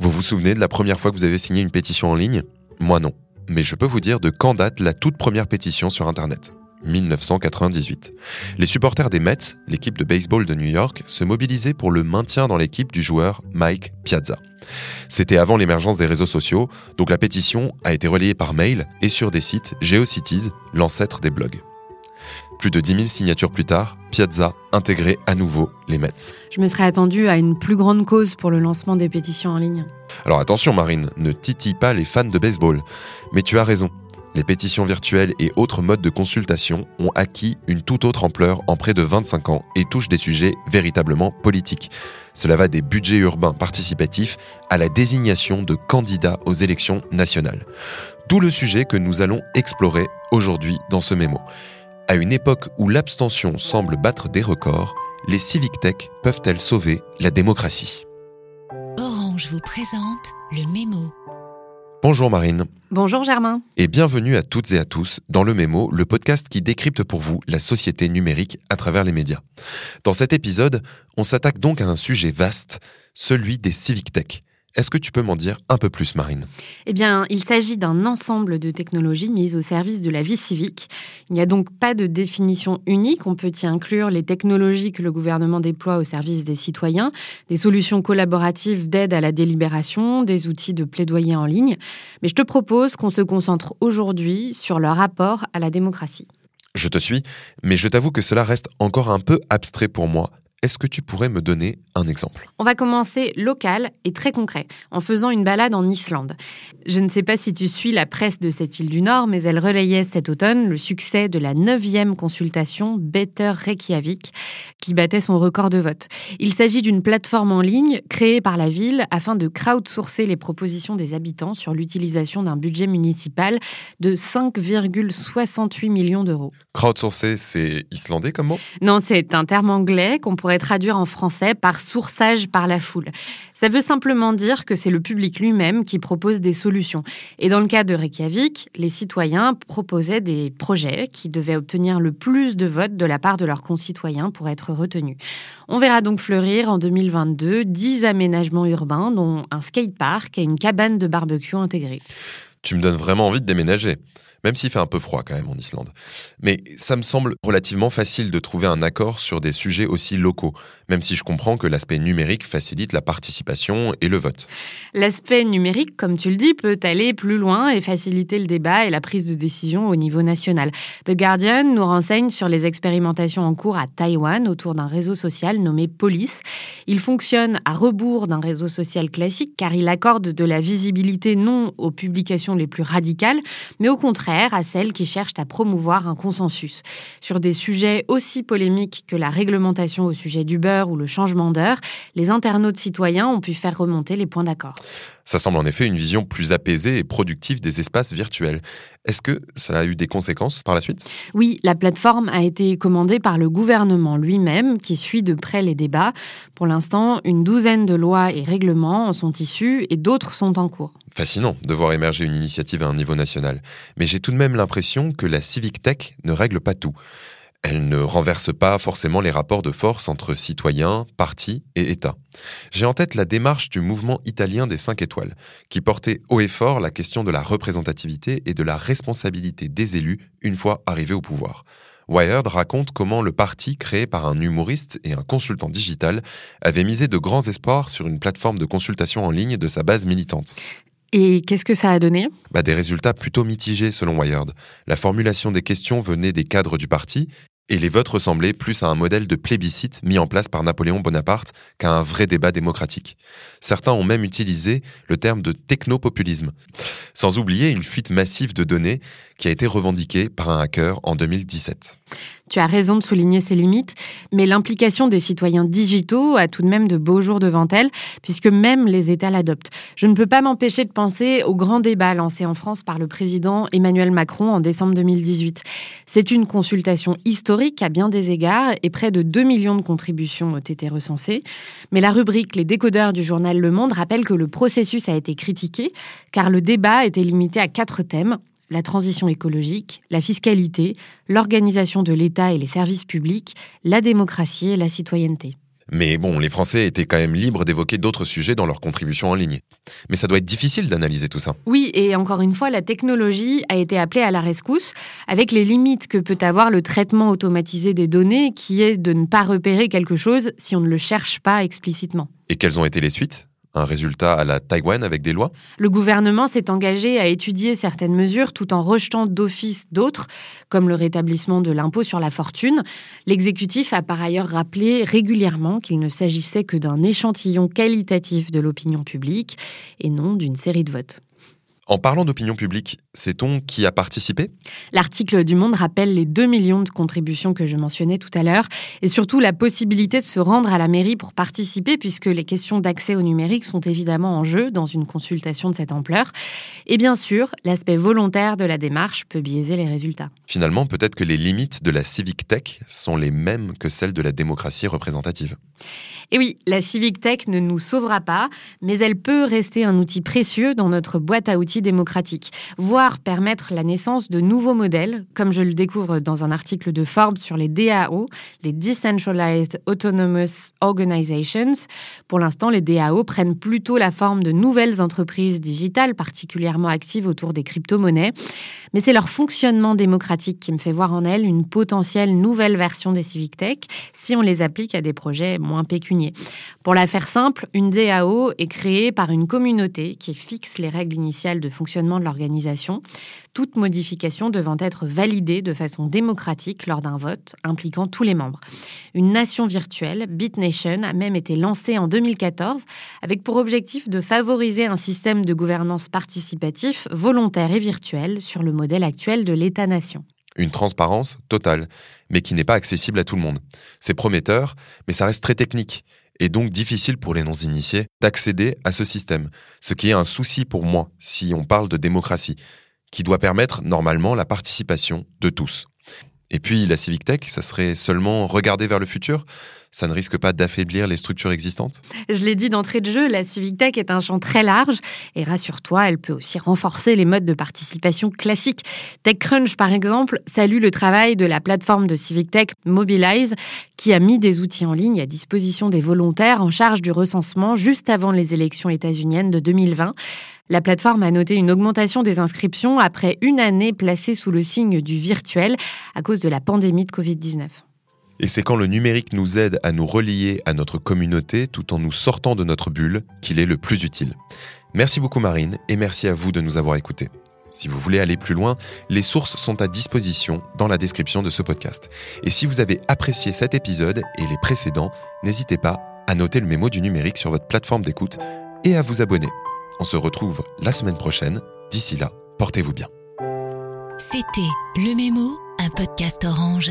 Vous vous souvenez de la première fois que vous avez signé une pétition en ligne? Moi non. Mais je peux vous dire de quand date la toute première pétition sur Internet. 1998. Les supporters des Mets, l'équipe de baseball de New York, se mobilisaient pour le maintien dans l'équipe du joueur Mike Piazza. C'était avant l'émergence des réseaux sociaux, donc la pétition a été relayée par mail et sur des sites GeoCities, l'ancêtre des blogs. Plus de 10 000 signatures plus tard, Piazza intégrait à nouveau les Mets. Je me serais attendu à une plus grande cause pour le lancement des pétitions en ligne. Alors attention Marine, ne titille pas les fans de baseball. Mais tu as raison, les pétitions virtuelles et autres modes de consultation ont acquis une toute autre ampleur en près de 25 ans et touchent des sujets véritablement politiques. Cela va des budgets urbains participatifs à la désignation de candidats aux élections nationales. Tout le sujet que nous allons explorer aujourd'hui dans ce mémo. À une époque où l'abstention semble battre des records, les civic tech peuvent-elles sauver la démocratie? Orange vous présente le mémo. Bonjour Marine. Bonjour Germain. Et bienvenue à toutes et à tous dans le Mémo, le podcast qui décrypte pour vous la société numérique à travers les médias. Dans cet épisode, on s'attaque donc à un sujet vaste, celui des civic tech. Est-ce que tu peux m'en dire un peu plus, Marine? Eh bien, il s'agit d'un ensemble de technologies mises au service de la vie civique. Il n'y a donc pas de définition unique. On peut y inclure les technologies que le gouvernement déploie au service des citoyens, des solutions collaboratives d'aide à la délibération, des outils de plaidoyer en ligne. Mais je te propose qu'on se concentre aujourd'hui sur leur rapport à la démocratie. Je te suis, mais je t'avoue que cela reste encore un peu abstrait pour moi. Est-ce que tu pourrais me donner un exemple? On va commencer local et très concret, en faisant une balade en Islande. Je ne sais pas si tu suis la presse de cette île du Nord, mais elle relayait cet automne le succès de la neuvième consultation Better Reykjavik, qui battait son record de vote. Il s'agit d'une plateforme en ligne créée par la ville afin de crowdsourcer les propositions des habitants sur l'utilisation d'un budget municipal de 5,68 millions d'euros. Crowdsourcer, c'est islandais comme mot? Non, c'est un terme anglais qu'on pourrait traduire en français par sourçage par la foule. Ça veut simplement dire que c'est le public lui-même qui propose des solutions. Et dans le cas de Reykjavik, les citoyens proposaient des projets qui devaient obtenir le plus de votes de la part de leurs concitoyens pour être retenus. On verra donc fleurir en 2022 10 aménagements urbains, dont un skatepark et une cabane de barbecue intégrée. Tu me donnes vraiment envie de déménager même s'il fait un peu froid quand même en Islande. Mais ça me semble relativement facile de trouver un accord sur des sujets aussi locaux, même si je comprends que l'aspect numérique facilite la participation et le vote. L'aspect numérique, comme tu le dis, peut aller plus loin et faciliter le débat et la prise de décision au niveau national. The Guardian nous renseigne sur les expérimentations en cours à Taïwan autour d'un réseau social nommé Police. Il fonctionne à rebours d'un réseau social classique car il accorde de la visibilité non aux publications les plus radicales, mais au contraire à celles qui cherchent à promouvoir un consensus. Sur des sujets aussi polémiques que la réglementation au sujet du beurre ou le changement d'heure, les internautes citoyens ont pu faire remonter les points d'accord. Ça semble en effet une vision plus apaisée et productive des espaces virtuels. Est-ce que cela a eu des conséquences par la suite? Oui, la plateforme a été commandée par le gouvernement lui-même qui suit de près les débats. Pour l'instant, une douzaine de lois et règlements en sont issus et d'autres sont en cours. Fascinant de voir émerger une initiative à un niveau national. Mais j'ai tout de même l'impression que la civic tech ne règle pas tout. Elle ne renverse pas forcément les rapports de force entre citoyens, partis et États. J'ai en tête la démarche du mouvement italien des 5 étoiles, qui portait haut et fort la question de la représentativité et de la responsabilité des élus une fois arrivés au pouvoir. Wired raconte comment le parti créé par un humoriste et un consultant digital avait misé de grands espoirs sur une plateforme de consultation en ligne de sa base militante. Et qu'est-ce que ça a donné? Bah, Des résultats plutôt mitigés selon Wired. La formulation des questions venait des cadres du parti et les votes ressemblaient plus à un modèle de plébiscite mis en place par Napoléon Bonaparte qu'à un vrai débat démocratique. Certains ont même utilisé le terme de technopopulisme, sans oublier une fuite massive de données qui a été revendiquée par un hacker en 2017. Tu as raison de souligner ces limites, mais l'implication des citoyens digitaux a tout de même de beaux jours devant elle, puisque même les États l'adoptent. Je ne peux pas m'empêcher de penser au grand débat lancé en France par le président Emmanuel Macron en décembre 2018. C'est une consultation historique à bien des égards et près de 2 millions de contributions ont été recensées. Mais la rubrique Les décodeurs du journal Le Monde rappelle que le processus a été critiqué, car le débat était limité à quatre thèmes la transition écologique, la fiscalité, l'organisation de l'État et les services publics, la démocratie et la citoyenneté. Mais bon, les Français étaient quand même libres d'évoquer d'autres sujets dans leurs contributions en ligne. Mais ça doit être difficile d'analyser tout ça. Oui, et encore une fois, la technologie a été appelée à la rescousse avec les limites que peut avoir le traitement automatisé des données, qui est de ne pas repérer quelque chose si on ne le cherche pas explicitement. Et quelles ont été les suites? Un résultat à la Taïwan avec des lois Le gouvernement s'est engagé à étudier certaines mesures tout en rejetant d'office d'autres, comme le rétablissement de l'impôt sur la fortune. L'exécutif a par ailleurs rappelé régulièrement qu'il ne s'agissait que d'un échantillon qualitatif de l'opinion publique et non d'une série de votes. En parlant d'opinion publique, sait-on qui a participé? L'article du Monde rappelle les 2 millions de contributions que je mentionnais tout à l'heure et surtout la possibilité de se rendre à la mairie pour participer puisque les questions d'accès au numérique sont évidemment en jeu dans une consultation de cette ampleur. Et bien sûr, l'aspect volontaire de la démarche peut biaiser les résultats. Finalement, peut-être que les limites de la civic tech sont les mêmes que celles de la démocratie représentative. Et oui, la Civic Tech ne nous sauvera pas, mais elle peut rester un outil précieux dans notre boîte à outils démocratique, voire permettre la naissance de nouveaux modèles, comme je le découvre dans un article de Forbes sur les DAO, les Decentralized Autonomous Organizations. Pour l'instant, les DAO prennent plutôt la forme de nouvelles entreprises digitales particulièrement actives autour des crypto-monnaies, mais c'est leur fonctionnement démocratique qui me fait voir en elles une potentielle nouvelle version des Civic Tech si on les applique à des projets moins Pour la faire simple, une DAO est créée par une communauté qui fixe les règles initiales de fonctionnement de l'organisation, toute modification devant être validée de façon démocratique lors d'un vote impliquant tous les membres. Une nation virtuelle, BitNation, a même été lancée en 2014 avec pour objectif de favoriser un système de gouvernance participatif volontaire et virtuel sur le modèle actuel de l'État-nation une transparence totale, mais qui n'est pas accessible à tout le monde. C'est prometteur, mais ça reste très technique, et donc difficile pour les non-initiés d'accéder à ce système, ce qui est un souci pour moi si on parle de démocratie, qui doit permettre normalement la participation de tous. Et puis la Civic Tech, ça serait seulement regarder vers le futur? Ça ne risque pas d'affaiblir les structures existantes Je l'ai dit d'entrée de jeu, la Civic Tech est un champ très large et rassure-toi, elle peut aussi renforcer les modes de participation classiques. TechCrunch, par exemple, salue le travail de la plateforme de Civic Tech Mobilize qui a mis des outils en ligne à disposition des volontaires en charge du recensement juste avant les élections états-uniennes de 2020. La plateforme a noté une augmentation des inscriptions après une année placée sous le signe du virtuel à cause de la pandémie de Covid-19. Et c'est quand le numérique nous aide à nous relier à notre communauté tout en nous sortant de notre bulle qu'il est le plus utile. Merci beaucoup Marine et merci à vous de nous avoir écoutés. Si vous voulez aller plus loin, les sources sont à disposition dans la description de ce podcast. Et si vous avez apprécié cet épisode et les précédents, n'hésitez pas à noter le mémo du numérique sur votre plateforme d'écoute et à vous abonner. On se retrouve la semaine prochaine. D'ici là, portez-vous bien. C'était Le Mémo, un podcast orange.